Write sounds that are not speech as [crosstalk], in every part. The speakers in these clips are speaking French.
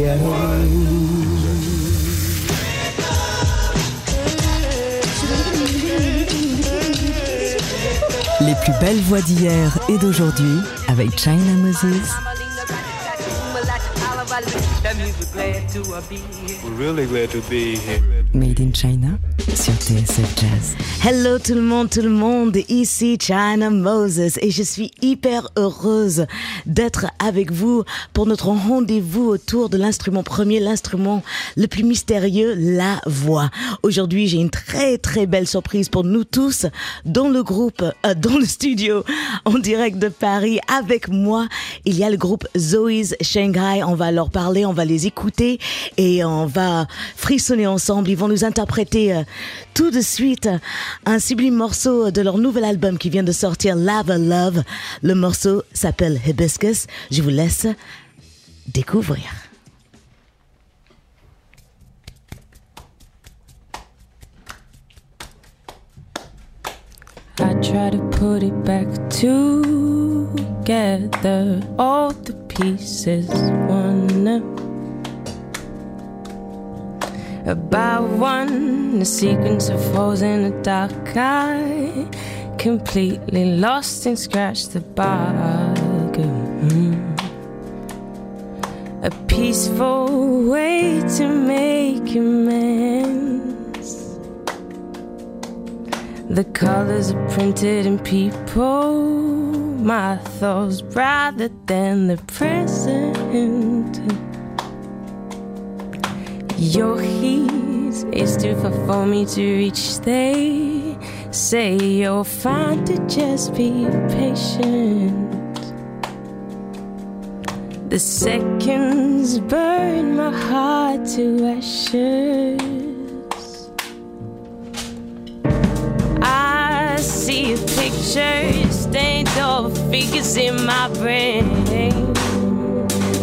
Les plus belles voix d'hier et d'aujourd'hui avec China Moses. Made in China sur TSF Jazz. Hello tout le monde, tout le monde, ici China Moses et je suis hyper heureuse d'être avec vous pour notre rendez-vous autour de l'instrument premier, l'instrument le plus mystérieux, la voix. Aujourd'hui j'ai une très très belle surprise pour nous tous dans le groupe, euh, dans le studio en direct de Paris avec moi. Il y a le groupe Zoe's Shanghai, on va leur parler, on va les écouter et on va frissonner ensemble. Ils vont nous interpréter euh, tout de suite un sublime morceau de leur nouvel album qui vient de sortir, Lava Love. Le morceau s'appelle Hibiscus. Je vous laisse découvrir. I try to put it back together. All the pieces, one about one, the sequence of holes in the dark. I completely lost and scratched the bargain. A peaceful way to make amends. The colors are printed in people, my thoughts rather than the present. Your heat is too far for me to reach. They say you're fine to just be patient. The seconds burn my heart to ashes. I see a picture stained over figures in my brain,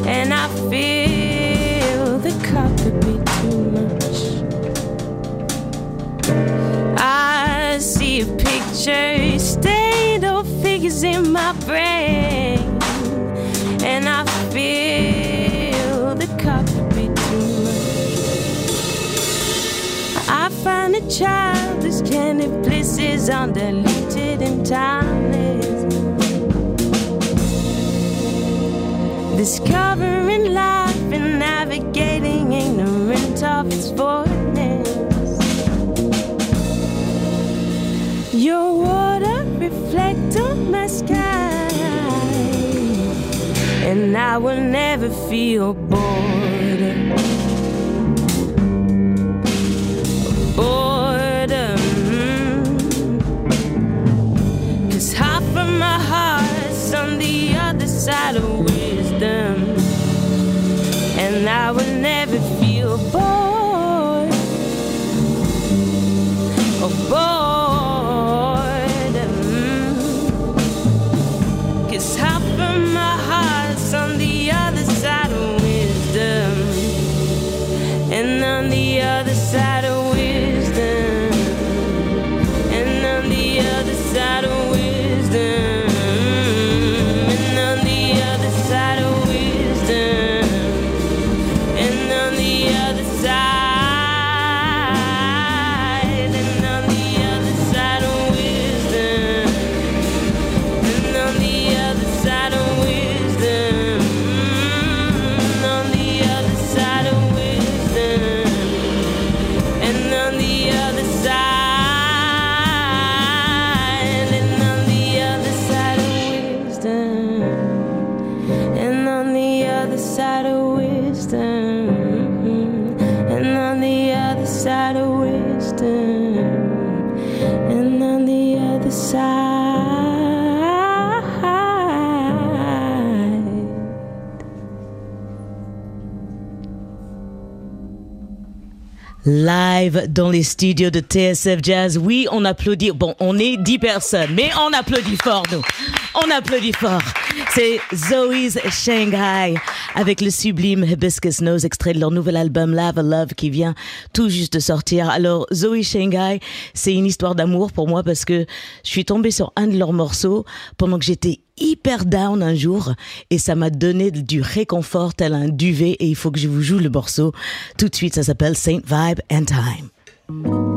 and I feel the cup I see a picture stained over figures in my brain, and I feel the cup could be too much. I find a child childish candy bliss undeleted and timeless. Discovering life and navigating ignorant of its voidness. Your water reflect on my sky, and I will never feel bored. Boredom. Cause half of my heart's on the other side of wisdom. And I will never feel bored. live dans les studios de TSF Jazz. Oui, on applaudit. Bon, on est 10 personnes, mais on applaudit fort, nous. On applaudit fort. C'est Zoe's Shanghai avec le sublime Hibiscus Nose, extrait de leur nouvel album Love a Love qui vient tout juste de sortir. Alors, Zoe Shanghai, c'est une histoire d'amour pour moi parce que je suis tombée sur un de leurs morceaux pendant que j'étais hyper down un jour et ça m'a donné du réconfort tel un duvet et il faut que je vous joue le morceau. Tout de suite, ça s'appelle Saint Vibe and Time.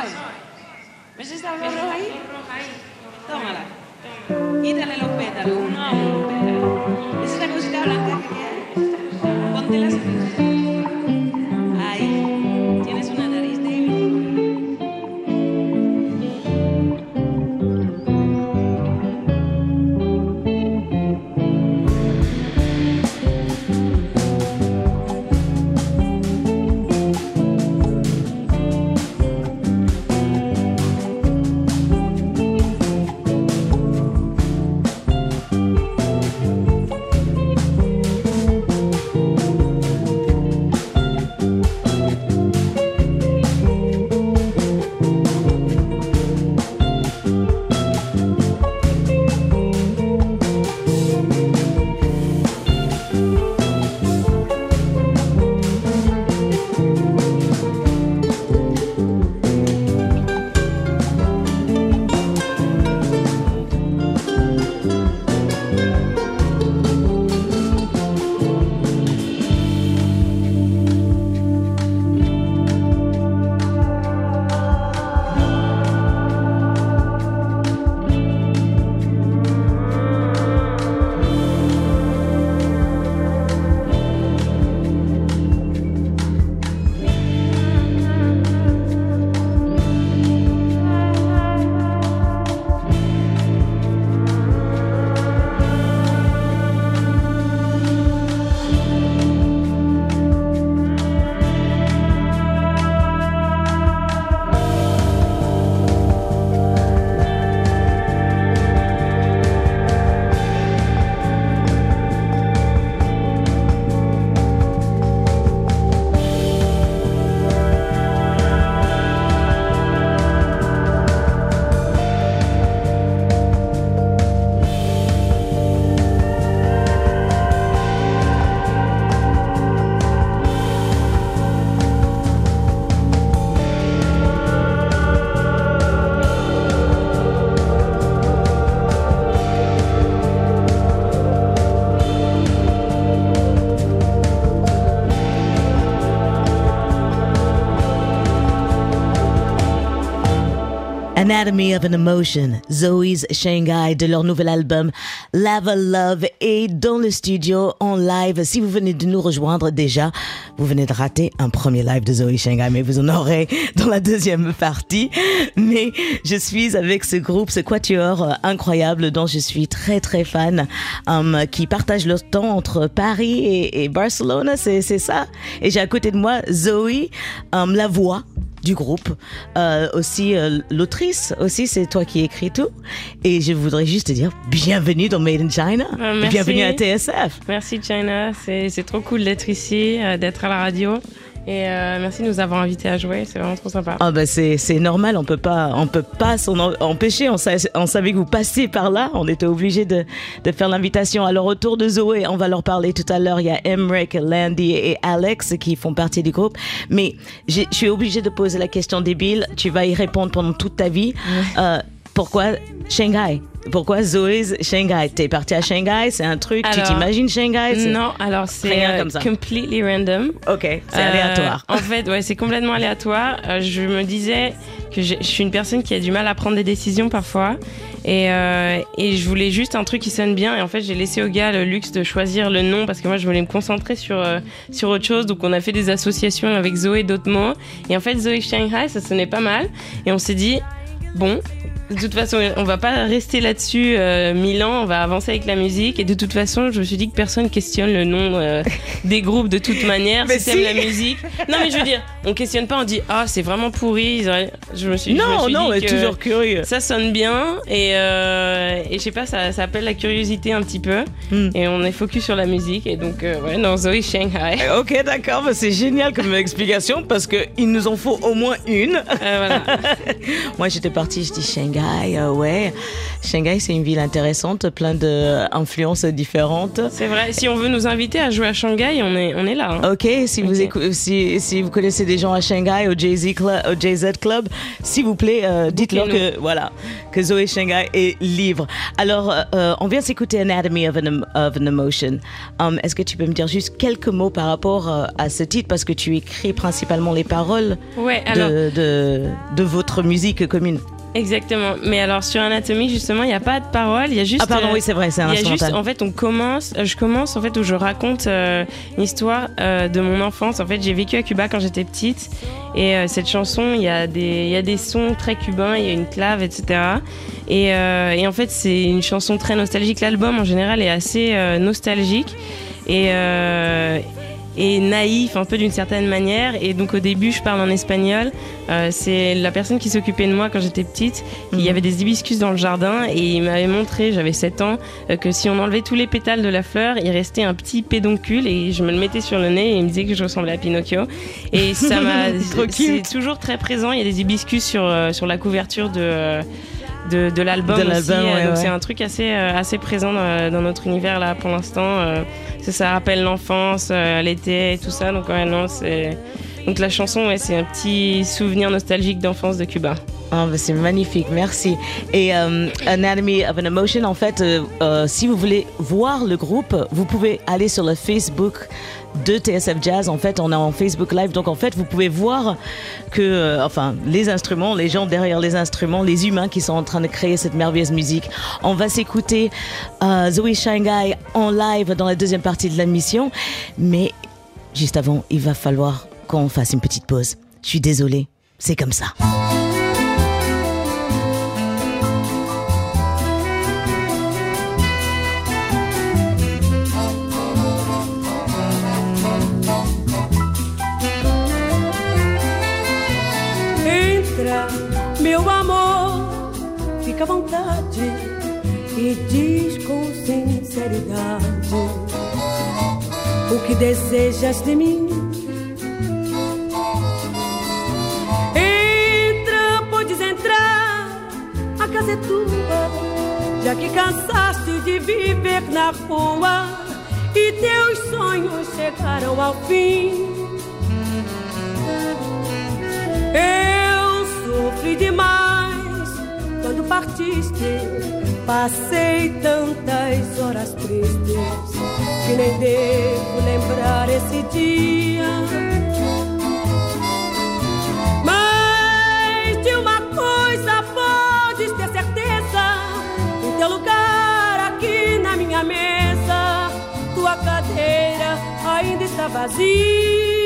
Anatomy of an Emotion, Zoe's Shanghai de leur nouvel album Lava Love est dans le studio en live. Si vous venez de nous rejoindre déjà, vous venez de rater un premier live de Zoe Shanghai, mais vous en aurez dans la deuxième partie. Mais je suis avec ce groupe, ce quatuor euh, incroyable dont je suis très très fan, um, qui partage leur temps entre Paris et, Barcelone, c'est c'est ça. Et j'ai à côté de moi Zoe, um, la voix du groupe, euh, aussi euh, l'autrice aussi, c'est toi qui écris tout. Et je voudrais juste te dire bienvenue dans Made in China, Euh, merci. bienvenue à TSF. Merci China, c'est c'est trop cool d'être ici, d'être à la radio. Et euh, merci de nous avoir invités à jouer, c'est vraiment trop sympa. Ah bah c'est normal, on peut pas on peut pas s'en en- empêcher. On, sa- on savait que vous passiez par là, on était obligé de, de faire l'invitation. Alors autour de Zoé, on va leur parler tout à l'heure. Il y a Emric, Landy et Alex qui font partie du groupe. Mais je suis obligée de poser la question débile. Tu vas y répondre pendant toute ta vie. Euh, pourquoi Shanghai? Pourquoi Zoé's Shanghai? T'es partie à Shanghai, c'est un truc. tu t'imagines Shanghai? Non, alors c'est euh, completely random. Ok, c'est Euh, aléatoire. En fait, ouais, c'est complètement aléatoire. Euh, je me disais que je suis une personne qui a du mal à prendre des décisions parfois. Et, euh, et je voulais juste un truc qui sonne bien. Et en fait, j'ai laissé au gars le luxe de choisir le nom parce que moi, je voulais me concentrer sur, sur autre chose. Donc, on a fait des associations avec Zoé d'autres mots. Et en fait, Zoé Shanghai, ça sonnait pas mal. Et on s'est dit, bon, de toute façon, on va pas rester là-dessus euh, mille ans, on va avancer avec la musique. Et de toute façon, je me suis dit que personne questionne le nom euh, [laughs] des groupes de toute manière. Mais si si. la musique. Non, mais je veux dire, on questionne pas, on dit, ah, c'est vraiment pourri. Je me suis, je me Non, suis non, dit mais que toujours curieux. Ça sonne bien et, euh, et je sais pas, ça, ça appelle la curiosité un petit peu. Hmm. Et on est focus sur la musique. Et donc, euh, ouais, dans Zoé Shanghai. Ok, d'accord, bah, c'est génial comme explication parce qu'il nous en faut au moins une. Voilà. [laughs] Moi, j'étais partie, je dis Shanghai, Shanghai, euh, ouais. Shanghai, c'est une ville intéressante, plein d'influences différentes. C'est vrai. Si on veut nous inviter à jouer à Shanghai, on est, on est là. hein. Ok, si vous, si, si vous connaissez des gens à Shanghai, au Jay-Z Club, au JZ Club, s'il vous plaît, euh, dites-leur que, voilà, que Zoé Shanghai est libre. Alors, euh, on vient s'écouter Anatomy of an, of an Emotion. Um, Est-ce que tu peux me dire juste quelques mots par rapport euh, à ce titre? Parce que tu écris principalement les paroles Ouais, alors. de, de, de votre musique commune Exactement. Mais alors sur Anatomy justement, il n'y a pas de parole, il y a juste. Ah pardon, euh, oui, c'est vrai, c'est un Il y a juste, en fait, on commence, euh, je commence en fait où je raconte euh, une histoire euh, de mon enfance. En fait, j'ai vécu à Cuba quand j'étais petite et cette chanson, il y a des, il y a des sons très cubains, il y a une clave, etc. Et, et en fait, c'est une chanson très nostalgique. L'album en général est assez nostalgique et et naïf un peu d'une certaine manière. Et donc au début je parle en espagnol. Euh, c'est la personne qui s'occupait de moi quand j'étais petite il y avait des hibiscus dans le jardin. Et il m'avait montré j'avais 7 ans euh, que si on enlevait tous les pétales de la fleur il restait un petit pédoncule. Et je me le mettais sur le nez et il me disait que je ressemblais à Pinocchio. Et ça [laughs] m'a c'est toujours très présent. Il y a des hibiscus sur euh, sur la couverture de euh, de, de l'album aussi euh, ouais, donc ouais. c'est un truc assez euh, assez présent dans, dans notre univers là pour l'instant euh, ça, ça rappelle l'enfance l'été et tout ça donc ouais non c'est donc la chanson ouais, c'est un petit souvenir nostalgique d'enfance de Cuba Ah, bah, c'est magnifique, merci. Et euh, Anatomy of an Emotion, en fait, euh, euh, si vous voulez voir le groupe, vous pouvez aller sur le Facebook de TSF Jazz. En fait, on est en Facebook Live, donc en fait, vous pouvez voir que, euh, enfin, les instruments, les gens derrière les instruments, les humains qui sont en train de créer cette merveilleuse musique. On va s'écouter euh, Zoe Shanghai en live dans la deuxième partie de la mission, mais juste avant, il va falloir qu'on fasse une petite pause. Je suis désolée, c'est comme ça. Fica à vontade e diz com sinceridade o que desejas de mim. Entra, podes entrar, a casa é tua, já que cansaste de viver na rua e teus sonhos chegaram ao fim. Eu sofri demais quando partiste. Passei tantas horas tristes que nem devo lembrar esse dia. Mas de uma coisa podes ter certeza: o teu lugar aqui na minha mesa, tua cadeira ainda está vazia.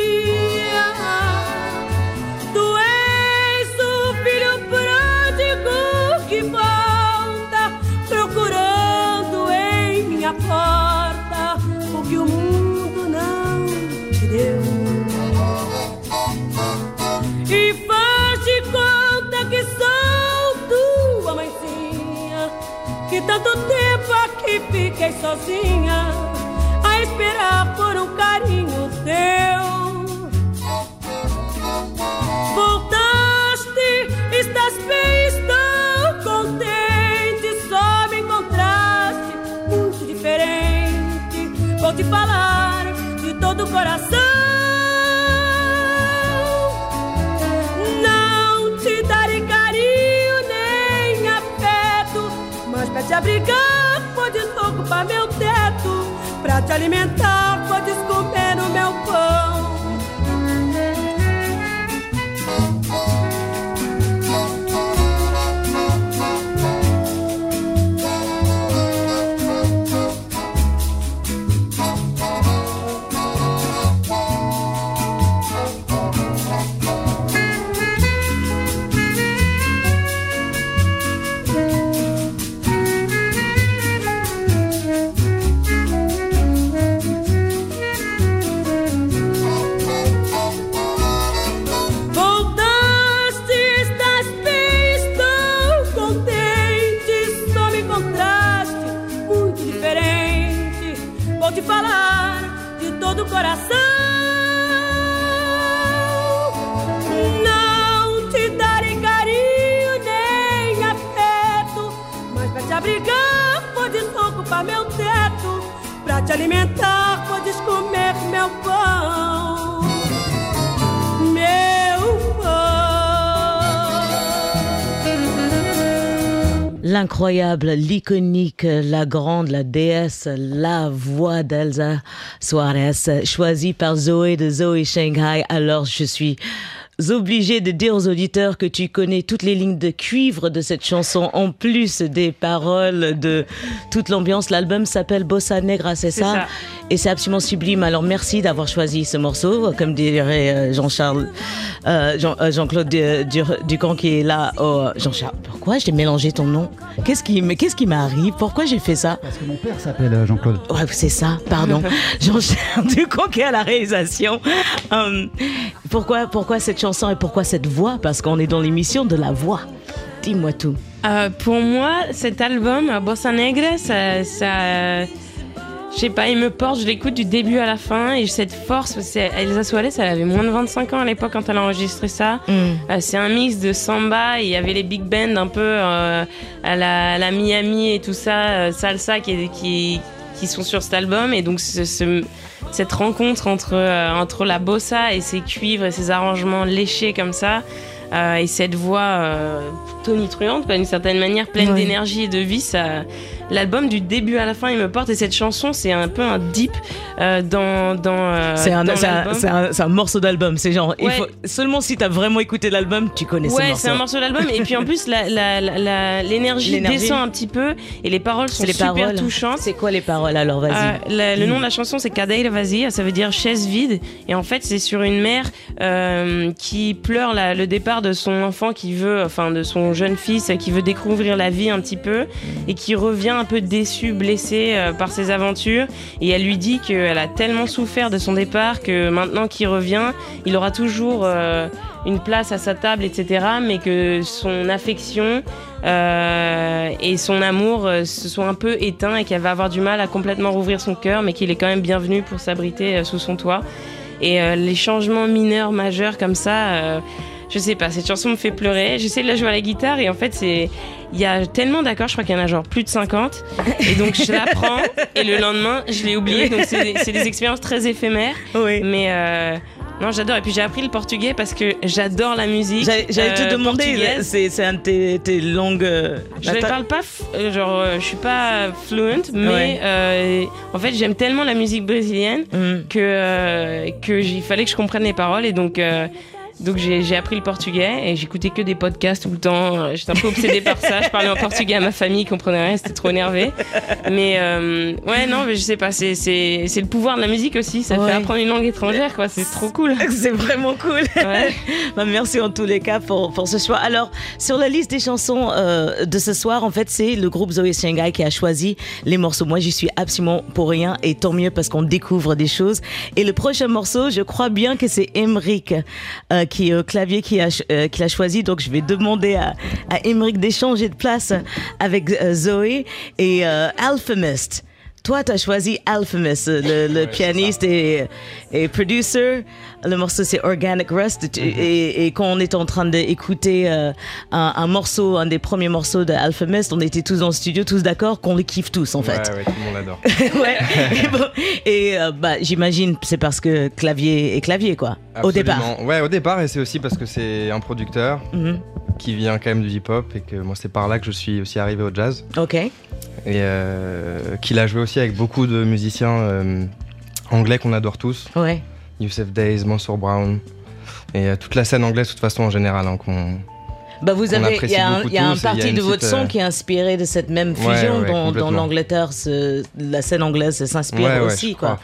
Tanto tempo aqui fiquei sozinha a esperar por um carinho teu. Te abrigar podes ocupar meu teto. Pra te alimentar podes comer L'incroyable, l'iconique, la grande, la déesse, la voix d'Elsa Suarez, choisie par Zoé de Zoé Shanghai. Alors je suis obligée de dire aux auditeurs que tu connais toutes les lignes de cuivre de cette chanson, en plus des paroles, de toute l'ambiance. L'album s'appelle Bossa Negra, c'est ça, ça. Et c'est absolument sublime. Alors merci d'avoir choisi ce morceau, comme dirait euh, Jean-Charles, euh, Jean, euh, Jean-Claude Du- Du- Ducamp qui est là. Oh, Jean-Charles, pourquoi j'ai mélangé ton nom? Qu'est-ce qui, mais qu'est-ce qui m'arrive? Pourquoi j'ai fait ça? Parce que mon père s'appelle Jean-Claude. Ouais, c'est ça, pardon. [laughs] Jean-Charles Ducamp qui est à la réalisation. Hum, pourquoi, pourquoi cette chanson et pourquoi cette voix? Parce qu'on est dans l'émission de la voix. Dis-moi tout. Euh, pour moi, cet album, Bossa Negra, ça, ça, je sais pas, il me porte, je l'écoute du début à la fin et cette force, Elsa Suarez, elle avait moins de 25 ans à l'époque quand elle a enregistré ça. Hum. Euh, c'est un mix de samba, il y avait les big bands un peu euh, à, la, à la Miami et tout ça, euh, salsa qui, qui, qui sont sur cet album et donc ce- ce- cette rencontre entre, euh, entre la bossa et ses cuivres et ses arrangements léchés comme ça. euh, et cette voix euh, tonitruante, d'une certaine manière, pleine Ouais. d'énergie et de vie, ça, l'album du début à la fin, il me porte. Et cette chanson, c'est un peu un deep euh, dans dans. euh, C'est un, morceau d'album. C'est genre, il Ouais. faut, seulement si t'as vraiment écouté l'album, tu connais Ouais, c'est un morceau d'album. et puis en plus, l'énergie descend un petit peu et les paroles sont les super paroles. touchantes. C'est quoi les paroles alors Vas-y. Euh, la- le nom de la chanson c'est Cadeira Vazia, ça veut dire chaise vide. Et en fait, c'est sur une mère qui pleure la- le départ de son enfant qui veut, enfin de son jeune fils qui veut découvrir la vie un petit peu et qui revient un peu déçu, blessé euh, par ses aventures. Et elle lui dit qu'elle a tellement souffert de son départ que maintenant qu'il revient, il aura toujours euh, une place à sa table, etc. Mais que son affection euh, et son amour se sont un peu éteints et qu'elle va avoir du mal à complètement rouvrir son cœur, mais qu'il est quand même bienvenu pour s'abriter sous son toit. Et les changements mineurs, majeurs comme ça, je sais pas, cette chanson me fait pleurer. J'essaie de la jouer à la guitare et en fait, c'est il y a tellement d'accords, je crois qu'il y en a genre plus de 50. Et donc je la prends et le lendemain, je l'ai oublié. Donc c'est des, expériences très éphémères. oui. Mais euh, non, j'adore. Et puis j'ai appris le portugais parce que j'adore la musique. J'allais te euh, demander, c'est un de tes, tes langues. euh, Je ne parle pas, genre, euh, je suis pas fluent, mais Ouais. euh, en fait, j'aime tellement la musique brésilienne Hum. que que il fallait que je comprenne les paroles et donc donc j'ai appris le portugais et j'écoutais que des podcasts tout le temps. J'étais un peu obsédée par ça. Je parlais en portugais à ma famille, ils comprenaient rien, c'était trop énervé. Mais euh, ouais, non, mais je sais pas, c'est le pouvoir de la musique aussi. Ça Ouais. fait apprendre une langue étrangère, quoi. C'est trop cool. [laughs] C'est vraiment cool. Ouais. [laughs] Bah, merci en tous les cas pour, pour ce choix. Alors, sur la liste des chansons euh, de ce soir, en fait, c'est le groupe Zoé Shanghai qui a choisi les morceaux. Moi, j'y suis absolument pour rien et tant mieux parce qu'on découvre des choses. Et le prochain morceau, je crois bien que c'est Emric euh, qui est au clavier qui a, euh, qui l'a choisi. Donc, je vais demander à, à d'échanger de place avec euh, Zoé et euh, Alchemist. Toi, tu as choisi Alchemist, le, le pianiste et, et producer. Le morceau, c'est Organic Rust. Et, et quand on était en train d'écouter euh, un, un morceau, un des premiers morceaux de Alchemist, on était tous dans le studio, tous d'accord qu'on le kiffe tous, en fait. Ouais, ouais, tout le monde adore. [laughs] ouais. Et, bon, et, euh, bah, j'imagine, c'est parce que clavier est clavier, quoi. Au départ. Ouais, au départ, et c'est aussi parce que c'est un producteur Mhm. qui vient quand même du hip-hop et que moi, c'est par là que je suis aussi arrivé au jazz. Ok. Et euh, qu'il a joué aussi avec beaucoup de musiciens euh, anglais qu'on adore tous. Ouais. Youssef Days, Mansour Brown. Et euh, toute la scène anglaise, de toute façon, en général. hein, Bah vous avez, il y a un, y a un parti de votre son euh, qui est inspiré de cette même fusion dont, dont l'Angleterre, la scène anglaise s'inspire aussi, quoi.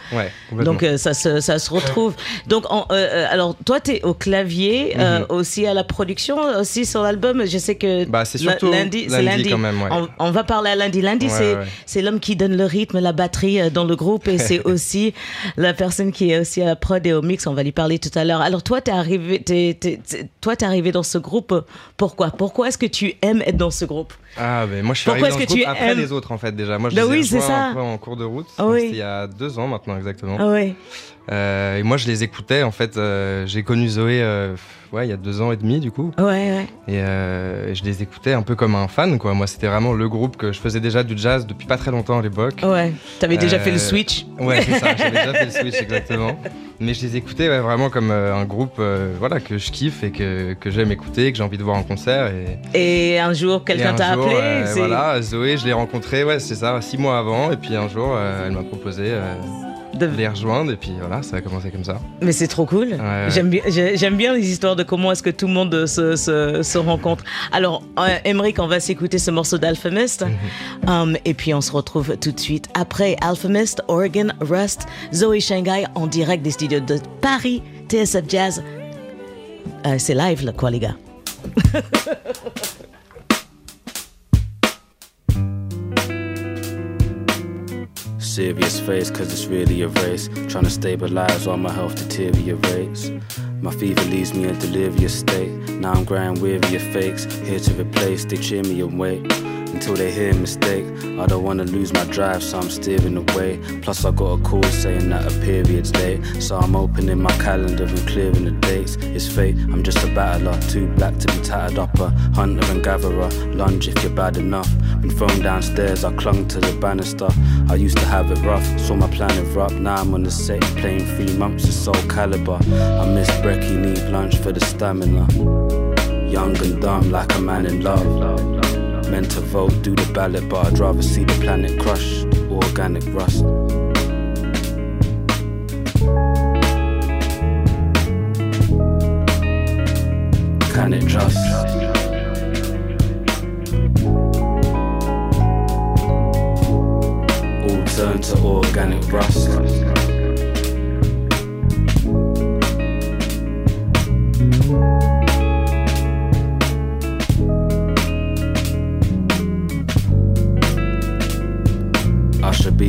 Donc euh, ça, se, ça se retrouve. Donc en- euh, alors toi tu es au clavier, euh, Mhm. aussi à la production, aussi sur l'album. Je sais que Bah, c'est surtout lundi, c'est lundi. quand même. Ouais. On, on va parler à lundi. Lundi, Ouais, c'est ouais. c'est l'homme qui donne le rythme, la batterie dans le groupe et c'est [laughs] aussi la personne qui est aussi à la prod et au mix. On va lui parler tout à l'heure. Alors toi, t'es arrivé, t'es, t'es- t'es- toi, t'es arrivé dans ce groupe Pourquoi? Pourquoi est-ce que tu aimes être dans ce groupe? Ah, ben moi je suis Pourquoi arrivé dans ce groupe après aimes- les autres en fait déjà. Moi je Bah les ai oui, c'est rejoints ça. un peu en cours de route. Oui. C'était il y a deux ans maintenant exactement. Ah ouais. Euh, et moi je les écoutais en fait. euh, J'ai connu Zoé euh, ouais, il y a deux ans et demi du coup. Ouais, ouais. Et je les écoutais un peu comme un fan quoi. Moi c'était vraiment le groupe que je faisais déjà du jazz depuis pas très longtemps à l'époque. Ouais. T'avais déjà fait le switch Ouais, c'est ça, j'avais déjà fait le [laughs] switch exactement. Mais je les écoutais ouais, vraiment comme euh, un groupe euh, voilà, que je kiffe et que, que j'aime écouter, que j'ai envie de voir en concert. Et, Et un jour, quelqu'un un t'a appelé euh, Voilà, Zoé, je l'ai rencontrée, ouais, c'est ça, six mois avant. Et puis un jour, elle m'a proposé de- les rejoindre. Et puis voilà, ça a commencé comme ça. Mais c'est trop cool. ouais. J'aime bien, j'ai- j'aime bien les histoires de comment est-ce que tout le monde se, se, se rencontre. Alors, euh, Emmerich, on va s'écouter ce morceau d'Alphamist. Mhm. Um, et puis, on se retrouve tout de suite après Alphamist, Oregon, Rust, Zoe Shanghai en direct des studios de Paris, TSF Jazz. Euh, c'est live, là, quoi, les gars. [laughs] Serious face, cause it's really a race. Trying to stabilize while my health deteriorates. My fever leaves me in delirious state. Now I'm growing weary of fakes. Here to replace, they cheer me and wait. Until they hear a mistake. I don't wanna lose my drive, so I'm steering away. Plus, I got a call saying that a period's late. So I'm opening my calendar and clearing the dates. It's fate, I'm just a battler. Too black to be tattered up. A hunter and gatherer. Lunge if you're bad enough. Been thrown downstairs, I clung to the banister. I used to have it rough, saw my plan erupt. Now I'm on the set, playing three months of soul caliber. I miss brekkie, need lunch for the stamina. Young and dumb, like a man in love. Meant to vote, do the ballot, but I'd rather see the planet crush. Organic rust. Can it? All turn to organic rust.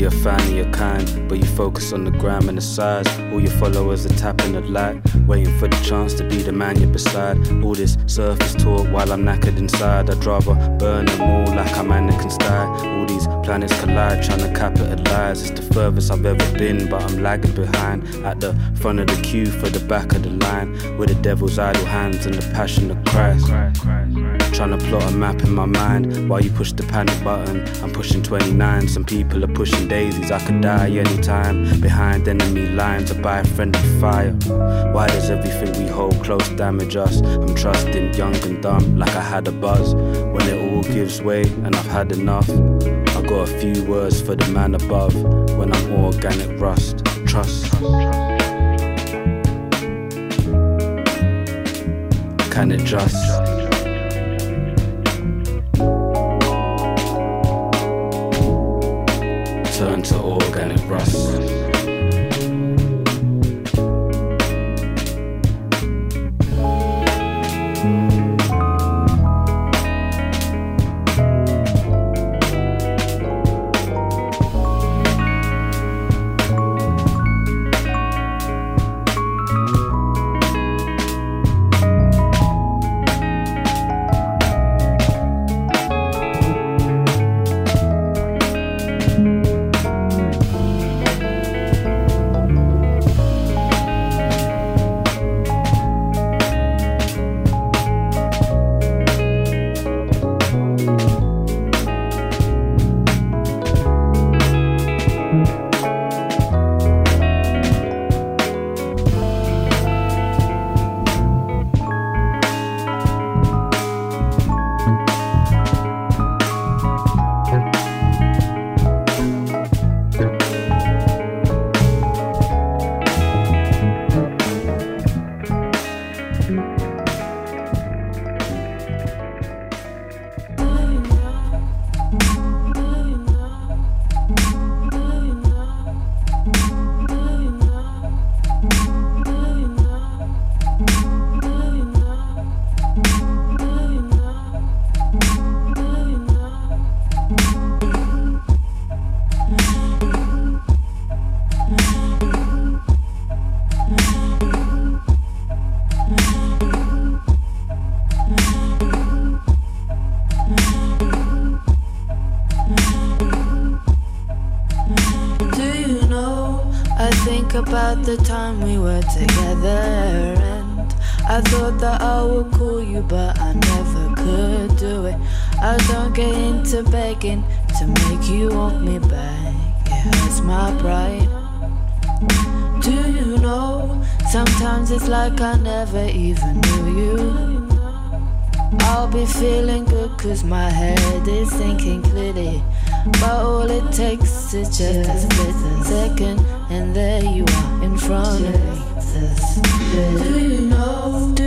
Be a fan of your kind, but you focus on the gram and the size. All your followers are tapping the light, waiting for the chance to be the man you're beside. All this surface talk while I'm knackered inside. I'd rather burn them all like I'm Anakin style. All these planets collide, trying to capitalize. It's the furthest I've ever been, but I'm lagging behind. At the front of the queue for the back of the line, with the devil's idle hands and the passion of Christ. I'm trying to plot a map in my mind while you push the panic button. I'm pushing 29, some people are pushing daisies. I could die anytime. Behind enemy lines, I buy friendly fire. Why does everything we hold close damage us? I'm trusting young and dumb like I had a buzz. When it all gives way and I've had enough, I got a few words for the man above. When I'm organic rust, trust. Can it just? The time we were together. And I thought that I would call you, but I never could do it. I don't get into begging to make you want me back. Yeah, it's my pride. Do you know? Sometimes it's like I never even knew you. I'll be feeling good cause my head is thinking clearly. But all it takes is just a second, and there you are in front of me. Do you know?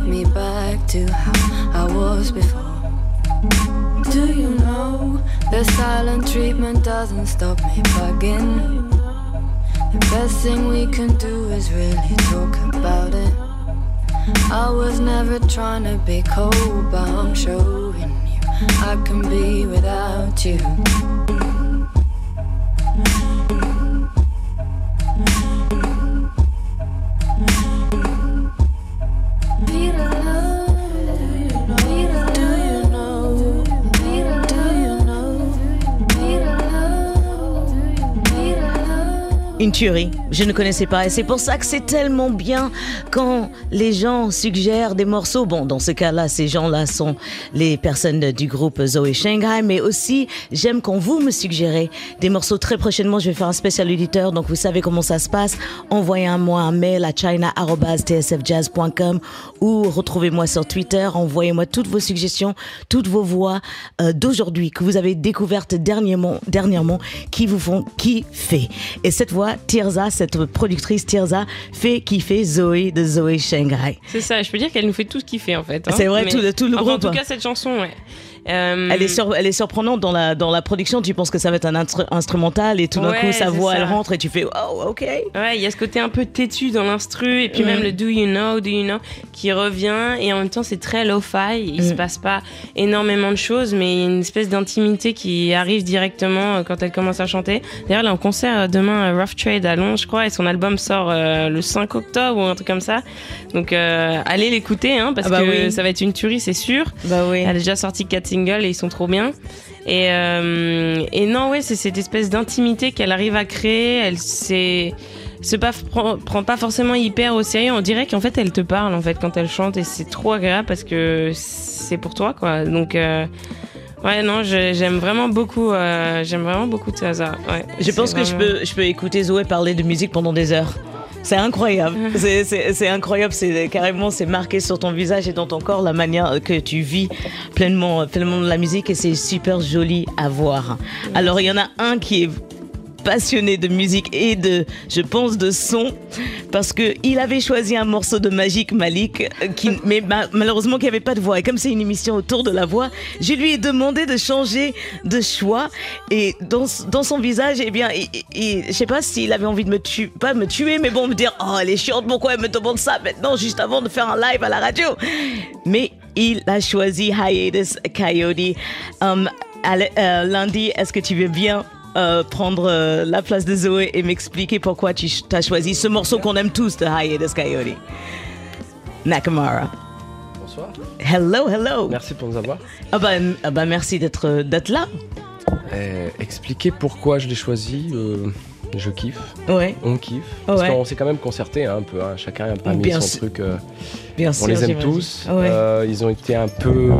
Take me back to how I was before. Do you know the silent treatment doesn't stop me bugging? The best thing we can do is really talk about it. I was never trying to be cold, but I'm showing you I can be without you. Une tuerie, je ne connaissais pas et c'est pour ça que c'est tellement bien quand les gens suggèrent des morceaux. Bon, dans ce cas-là, ces gens-là sont les personnes du groupe Zoé Shanghai, mais aussi j'aime quand vous me suggérez des morceaux. Très prochainement, je vais faire un spécial auditeur, donc vous savez comment ça se passe. Envoyez-moi un mail à china@tsfjazz.com ou retrouvez-moi sur Twitter. Envoyez-moi toutes vos suggestions, toutes vos voix euh, d'aujourd'hui que vous avez découvertes dernièrement, dernièrement, qui vous font kiffer. Et cette voix, Tirza, cette productrice Tirza, fait kiffer Zoé de Zoé Shanghai. C'est ça, je peux dire qu'elle nous fait tous kiffer en fait. hein. C'est vrai, tout tout le Enfin, groupe, En tout cas, cette chanson, ouais. Euh, Elle est, sur- elle est surprenante dans la, dans la production. Tu penses que ça va être un instru- instrumental et tout d'un Ouais, coup, sa voix, ça. elle rentre et tu fais Oh, ok. Ouais, il y a ce côté un peu têtu dans l'instru, et puis Mm. même le Do You Know, Do You Know, qui revient, et en même temps c'est très lo-fi, il Mm. se passe pas énormément de choses, mais il y a une espèce d'intimité qui arrive directement euh, quand elle commence à chanter. D'ailleurs, elle est en concert euh, demain à Rough Trade à Londres, je crois, et son album sort euh, le 5 octobre ou un truc comme ça. Donc euh, allez l'écouter, hein, parce Ah bah que oui. ça va être une tuerie, c'est sûr. Bah oui. Elle a déjà sorti quatre singles et ils sont trop bien. Et, euh, et non, ouais, c'est cette espèce d'intimité qu'elle arrive à créer. Elle c'est se pas, prend, prend pas forcément hyper au sérieux. On dirait qu'en fait, elle te parle en fait quand elle chante et c'est trop agréable parce que c'est pour toi, quoi. Donc euh, ouais, non, j'aime vraiment beaucoup. euh, j'aime vraiment beaucoup Tsaza. Ouais, Je pense que je peux, je peux écouter Zoé parler de musique pendant des heures. C'est incroyable. C'est- incroyable. C'est carrément, c'est marqué sur ton visage et dans ton corps la manière que tu vis pleinement, pleinement la musique et c'est super joli à voir. Alors il y en a un qui est passionné de musique et de, je pense, de son, parce que il avait choisi un morceau de Magique Malik, euh, qui, [laughs] mais ma- malheureusement qui avait pas de voix. Et comme c'est une émission autour de la voix, je lui ai demandé de changer de choix. Et dans, dans son visage, eh bien, je sais pas s'il avait envie de me tuer, pas me tuer, mais bon, me dire, oh, elle est chiante, pourquoi elle me demande ça maintenant, juste avant de faire un live à la radio. Mais il a choisi Hiatus Coyote. Um, allez, euh, lundi, est-ce que tu veux bien euh, prendre euh, la place de Zoé et m'expliquer pourquoi tu as choisi ce morceau qu'on aime tous de Hiatus Coyote Nakamura. Bonsoir. Hello, hello. Merci pour nous avoir. Ah bah, ah bah merci d'être là. Euh, expliquer pourquoi je l'ai choisi. Euh, je kiffe. Ouais. On kiffe. Parce Ouais. qu'on s'est quand même concerté hein, un peu. hein. Chacun a pas mis son sûr. truc. euh, Bien on sûr, les aime tous. Ouais. Euh, ils ont été un peu,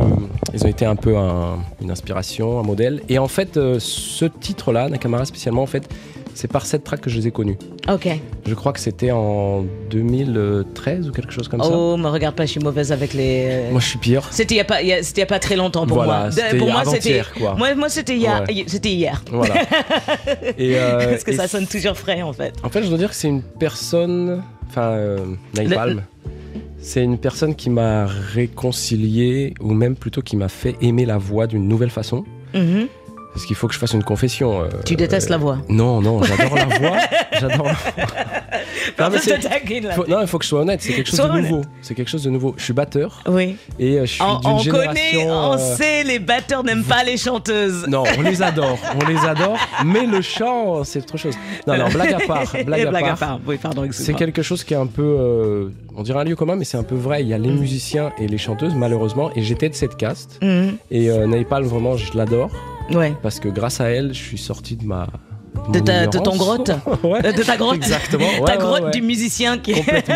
ils ont été un peu un- une inspiration, un modèle. Et en fait, euh, ce titre-là, Nakamura spécialement, en fait, c'est par cette track que je les ai connus. Ok. Je crois que c'était en 2013 ou quelque chose comme ça. Oh, me regarde pas, je suis mauvaise avec les. euh, Moi, je suis pire. C'était il y a pas, y a- c'était il y a pas très longtemps pour Voilà, moi. Pour moi, c'était. quoi. Moi, moi, c'était hier. Ouais. C'était hier. Voilà. [laughs] Et, euh, Parce que et ça sonne toujours frais en fait. En fait, je dois dire que c'est une personne. Enfin, euh. C'est une personne qui m'a réconcilié, ou même plutôt qui m'a fait aimer la voix d'une nouvelle façon. Mhm. Parce qu'il faut que je fasse une confession. euh, Tu détestes la voix. Non, non, j'adore la voix. [laughs] J'adore la voix. Non, là. faut- non, il faut que je sois honnête. C'est quelque chose Sois de nouveau. C'est quelque chose de nouveau. Je suis batteur. Oui. Et euh, je suis On, génération. connaît, on euh, sait, les batteurs n'aiment pas les chanteuses. Non, on les adore, on les adore, mais le chant, c'est autre chose. Non, non, blague à part, [laughs] blague, blague à part. Oui, pardon, C'est quelque chose qui est un peu, euh, on dirait un lieu commun, mais c'est un peu vrai. Il y a les Mm. musiciens et les chanteuses, malheureusement, et j'étais de cette caste. Mhm. Et euh, Napalm, vraiment, je l'adore. Ouais. Parce que grâce à elle, je suis sorti de ma. De, ta, de ton grotte [laughs] Ouais. De ta grotte Exactement. Ouais, ta grotte ouais. du musicien qui Complètement.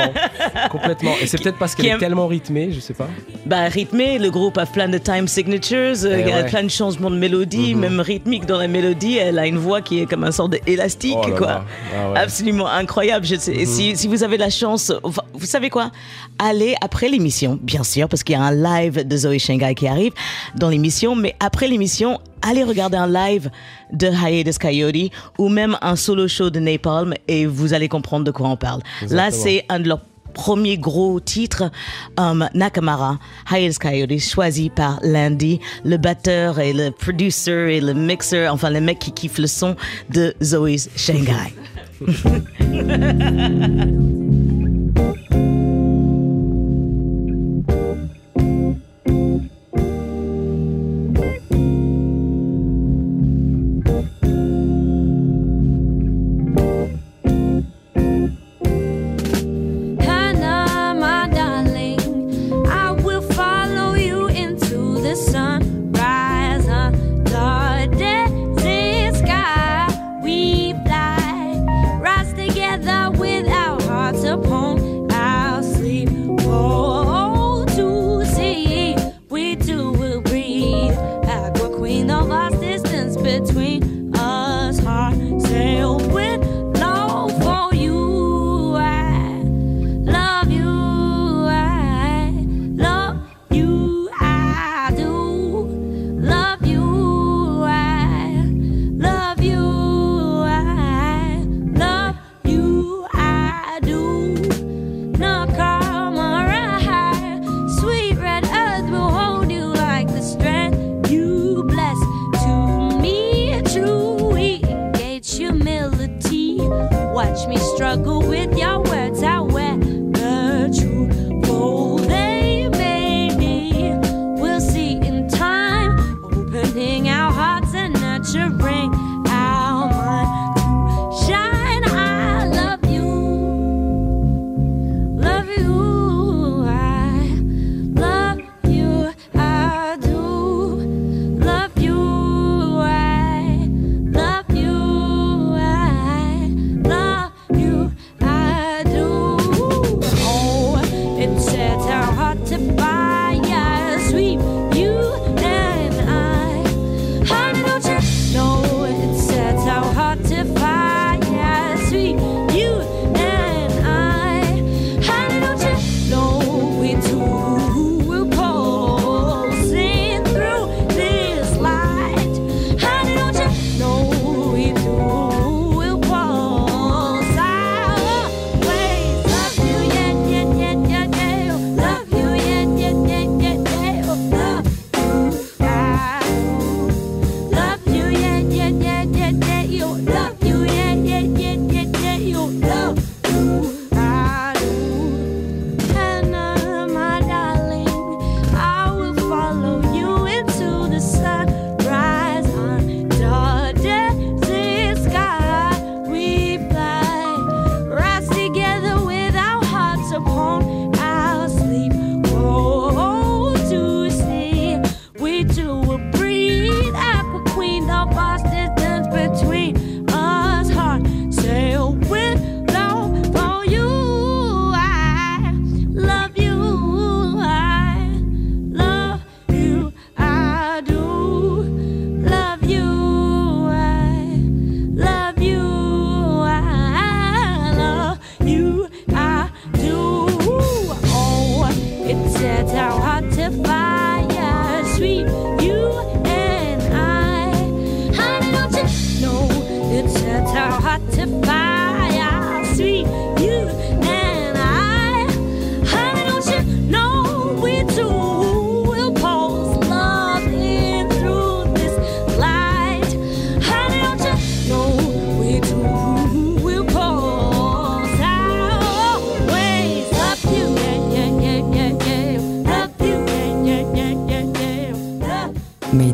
Complètement. Et c'est peut-être parce qu'elle aime- est tellement rythmée, je sais pas. bah, rythmé, le groupe a plein de time signatures, euh, Eh il y a. Mhm. plein de changements de mélodie, même rythmique dans la mélodie. Elle a une voix qui est comme un sort d'élastique, Oh quoi. Ah. Absolument incroyable. Je sais, Mhm. si, si vous avez la chance, vous savez quoi? Allez après l'émission, bien sûr, parce qu'il y a un live de Zoé Shanghai qui arrive dans l'émission, mais après l'émission, allez regarder un live de Hiatus Coyote ou même un solo show de Napalm et vous allez comprendre de quoi on parle. Là, c'est un de leurs premiers gros titres, um, Nakamura, Hiatus Coyote, choisi par Landy, le batteur et le producer et le mixer, enfin le mec qui kiffe le son de Zoe's Shanghai. [laughs]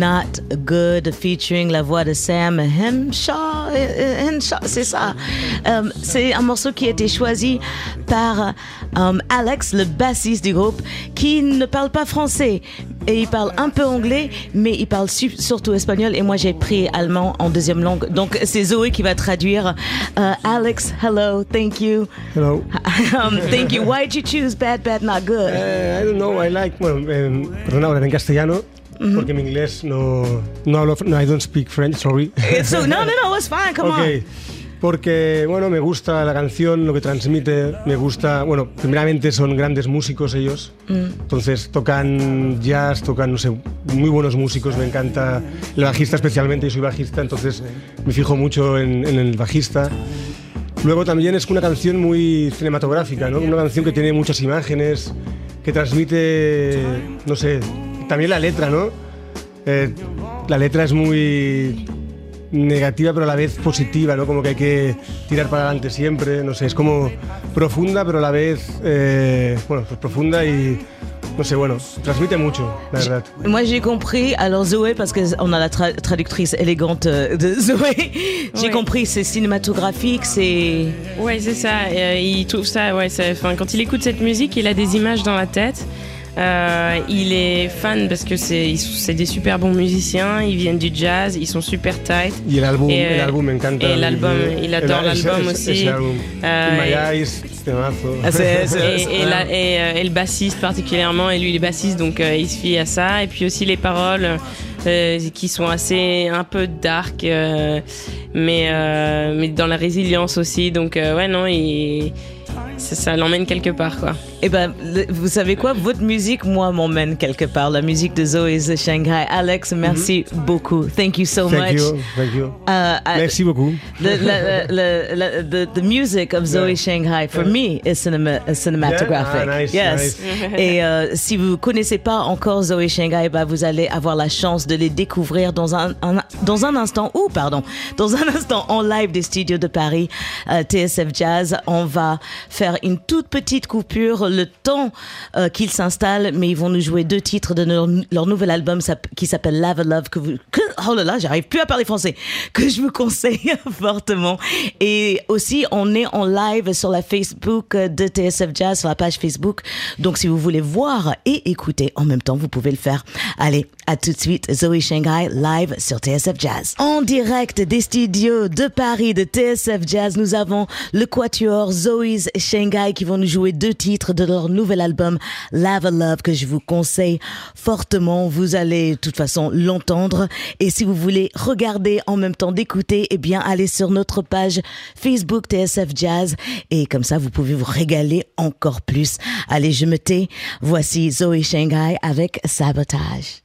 Not Good, featuring la voix de Sam Henshaw. Henshaw, c'est ça. Euh, c'est un morceau qui a été choisi par euh, Alex, le bassiste du groupe, qui ne parle pas français. Et il parle un peu anglais, mais il parle su- surtout espagnol. Et moi, j'ai pris allemand en deuxième langue. Donc, c'est Zoé qui va traduire. Euh, Alex, hello, thank you. Hello. [laughs] um, thank you. Why did you choose Bad, Bad, Not Good? Eh, I don't know, I like, perdona, ahora en castellano, porque mi inglés no, no hablo, no, I don't speak French, sorry. It's so, no, no, no, it's fine. Come on. porque, bueno, me gusta la canción, lo que transmite, me gusta, bueno, primeramente son grandes músicos ellos, Mm. entonces tocan jazz, tocan, no sé, muy buenos músicos, me encanta el bajista especialmente, yo soy bajista, entonces me fijo mucho en, en el bajista. Luego también es una canción muy cinematográfica, ¿no? Una canción que tiene muchas imágenes, que transmite, no sé, también la letra, ¿no? Eh, la letra es muy negativa pero a la vez positiva, ¿no? Como que hay que tirar para adelante siempre, no sé, es como profunda pero a la vez, eh, bueno, pues profunda y, no sé, bueno, transmite mucho, la verdad. Moi j'ai compris, alors Zoé, parce qu'on a la tra- traductrice élégante euh, de [laughs] Zoé, j'ai Ouais. compris, c'est cinématographique, c'est... Ouais, c'est ça. Euh, il trouve ça, ouais, ça- enfin, quand il écoute cette musique, il a des images dans la tête. Euh, il est fan parce que c'est des super bons musiciens, ils viennent du jazz, ils sont super tight. Y el álbum, Et, el álbum me encanta. Et l'album, il adore l'album aussi. et- le bassiste particulièrement, et lui il est bassiste donc euh, il se fie à ça. Et puis aussi les paroles euh, qui sont assez un peu dark, mais, mais dans la résilience aussi. Donc ouais non, il, ça, ça l'emmène quelque part, quoi. Eh ben, le- vous savez quoi? Votre musique, moi, m'emmène quelque part. La musique de Zoe's Shanghai. Alex, merci beaucoup. Thank you so Mhm. Thank much. you, thank you. Uh, I- Merci beaucoup. [laughs] The, the, the, the, the, the music of Zoe Yeah. Shanghai, for me, is cinema, cinematographic. Yeah? Ah, nice, yes. nice. Et euh, si vous connaissez pas encore Zoe Shanghai, bah, vous allez avoir la chance de les découvrir dans un, un- dans un instant, ou pardon, dans un [laughs] instant en live des studios de Paris, euh, TSF Jazz. On va faire une toute petite coupure, le temps euh, qu'ils s'installent, mais ils vont nous jouer deux titres de leur, leur nouvel album qui s'appelle Lava Love que vous, que, oh là là, j'arrive plus à parler français, [laughs] que je vous conseille [laughs] fortement. Et aussi, on est en live sur la Facebook de TSF Jazz, sur la page Facebook. Donc, si vous voulez voir et écouter en même temps, vous pouvez le faire. Allez, à tout de suite, Zoe Shanghai live sur TSF Jazz. En direct des studios de Paris de TSF Jazz, nous avons le quatuor Zoe's Shanghai qui vont nous jouer deux titres de leur nouvel album Lava Love que je vous conseille fortement. Vous allez de toute façon l'entendre. Et si vous voulez regarder en même temps d'écouter, eh bien, allez sur notre page Facebook TSF Jazz. Et comme ça, vous pouvez vous régaler encore plus. Allez, je me tais. Voici Zoe Shanghai avec Sabotage.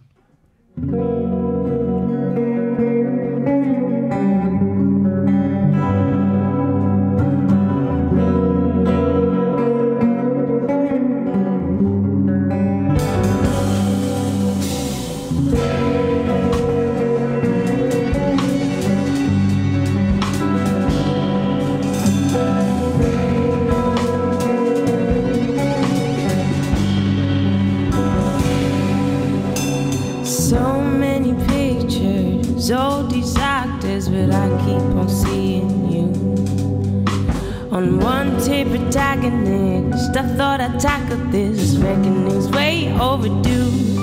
I thought I'd tackle this. Reckoning's way overdue.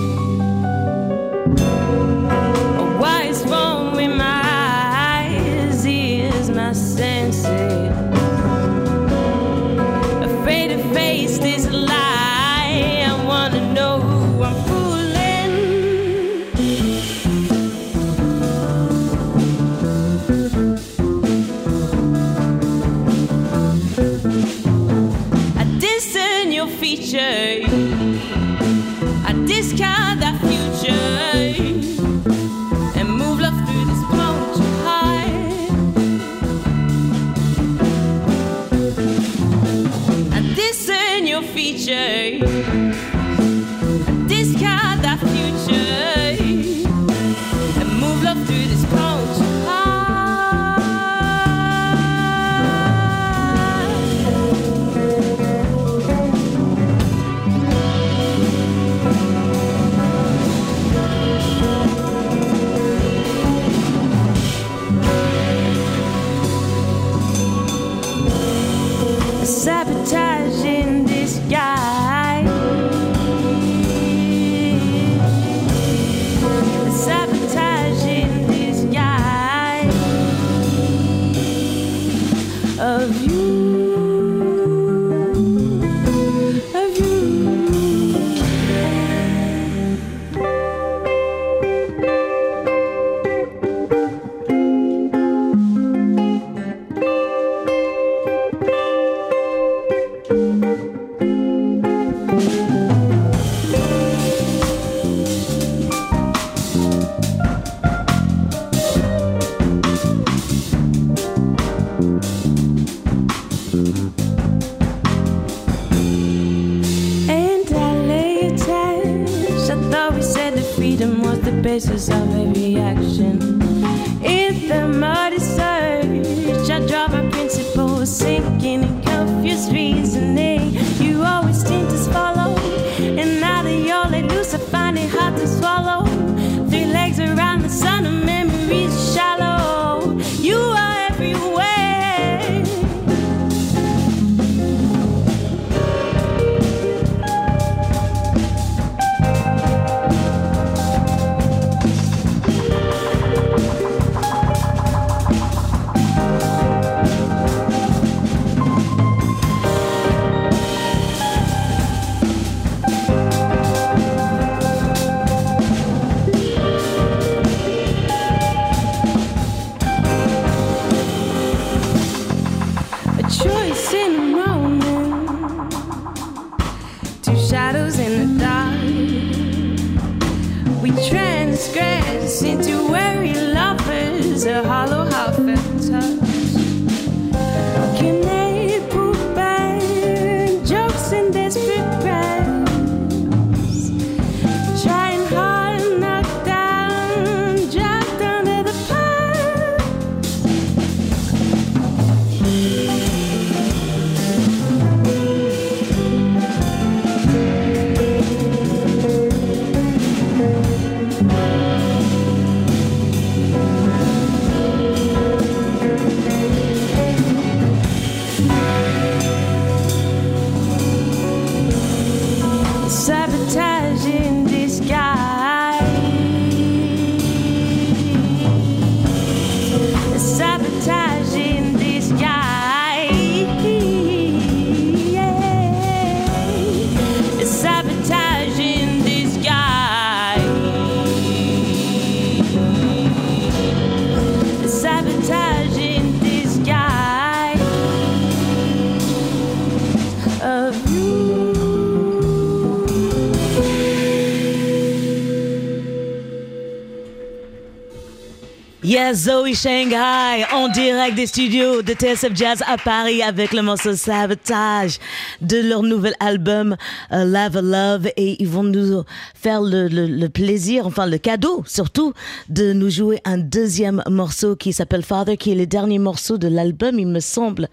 Zoe Shanghai, en direct des studios de TSF Jazz à Paris avec le morceau Sabotage de leur nouvel album euh, Love Love et ils vont nous faire le plaisir, enfin le cadeau surtout, de nous jouer un deuxième morceau qui s'appelle Father, qui est le dernier morceau de l'album, il me semble,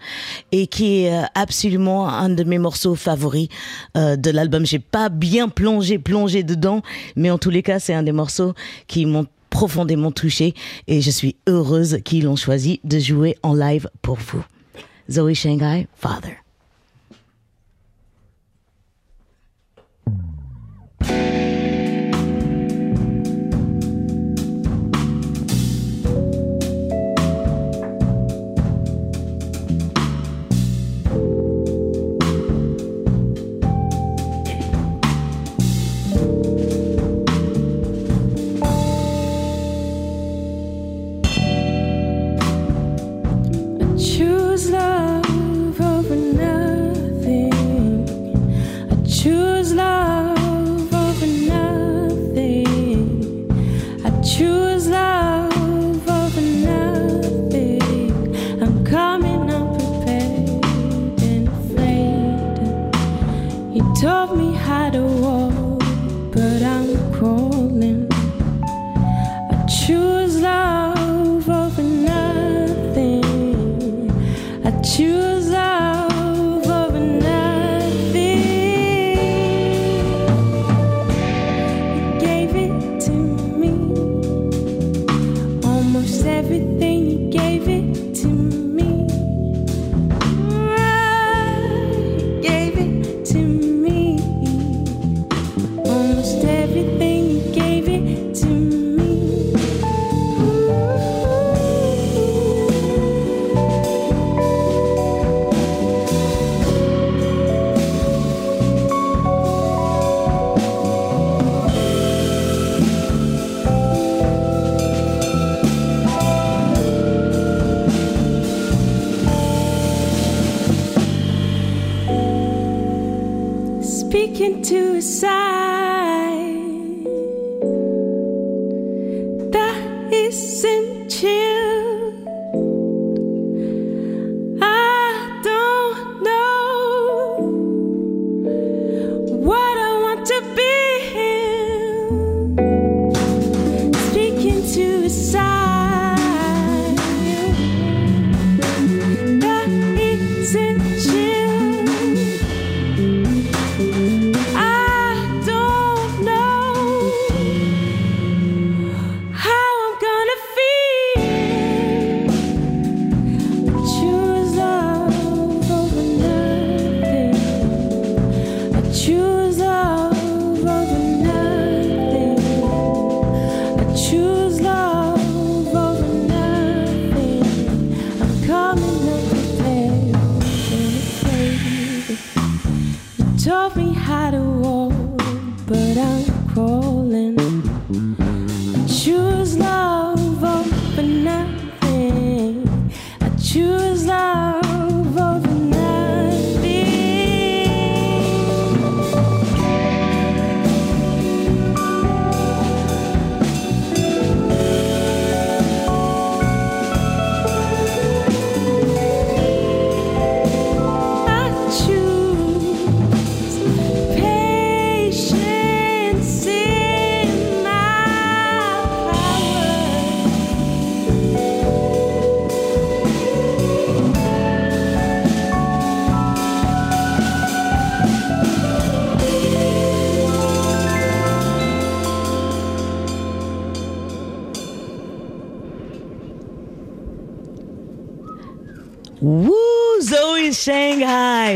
et qui est euh, absolument un de mes morceaux favoris euh, de l'album. J'ai pas bien plongé, plongé dedans, mais en tous les cas, c'est un des morceaux qui m'ont profondément touché et je suis heureuse qu'ils l'ont choisi de jouer en live pour vous. Zoe Shanghai, Father. You taught me how to walk,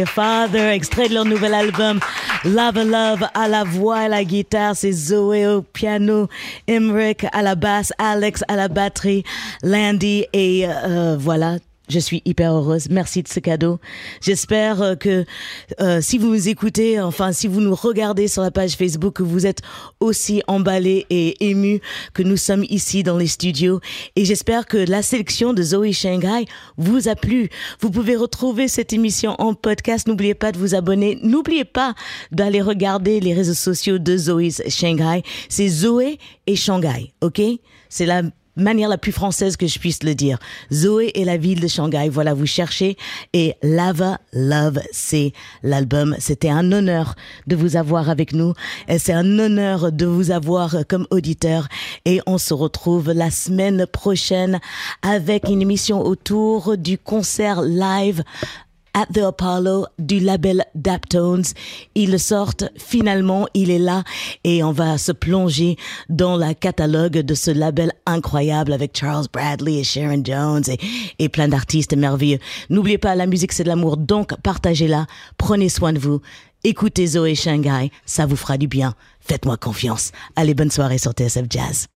Father, extrait de leur nouvel album Love Love à la voix et la guitare, c'est Zoé au piano, Emric à la basse, Alex à la batterie, Landy et euh, voilà. Je suis hyper heureuse. Merci de ce cadeau. J'espère euh, que euh, si vous nous écoutez, enfin si vous nous regardez sur la page Facebook, que vous êtes aussi emballés et émus que nous sommes ici dans les studios. Et j'espère que la sélection de Zoe Shanghai vous a plu. Vous pouvez retrouver cette émission en podcast. N'oubliez pas de vous abonner. N'oubliez pas d'aller regarder les réseaux sociaux de Zoe Shanghai. C'est Zoé et Shanghai, ok? C'est la manière la plus française que je puisse le dire. Zoé et la ville de Shanghai, voilà, vous cherchez. Et Lava Love, c'est l'album. C'était un honneur de vous avoir avec nous. Et c'est un honneur de vous avoir comme auditeur. Et on se retrouve la semaine prochaine avec une émission autour du concert live at the Apollo du label Daptones. Ils sortent finalement, il est là et on va se plonger dans la catalogue de ce label incroyable avec Charles Bradley et Sharon Jones et, et plein d'artistes merveilleux. N'oubliez pas, la musique c'est de l'amour, donc partagez-la, prenez soin de vous. Écoutez Zoé Shanghai, ça vous fera du bien. Faites-moi confiance. Allez, bonne soirée sur TSF Jazz.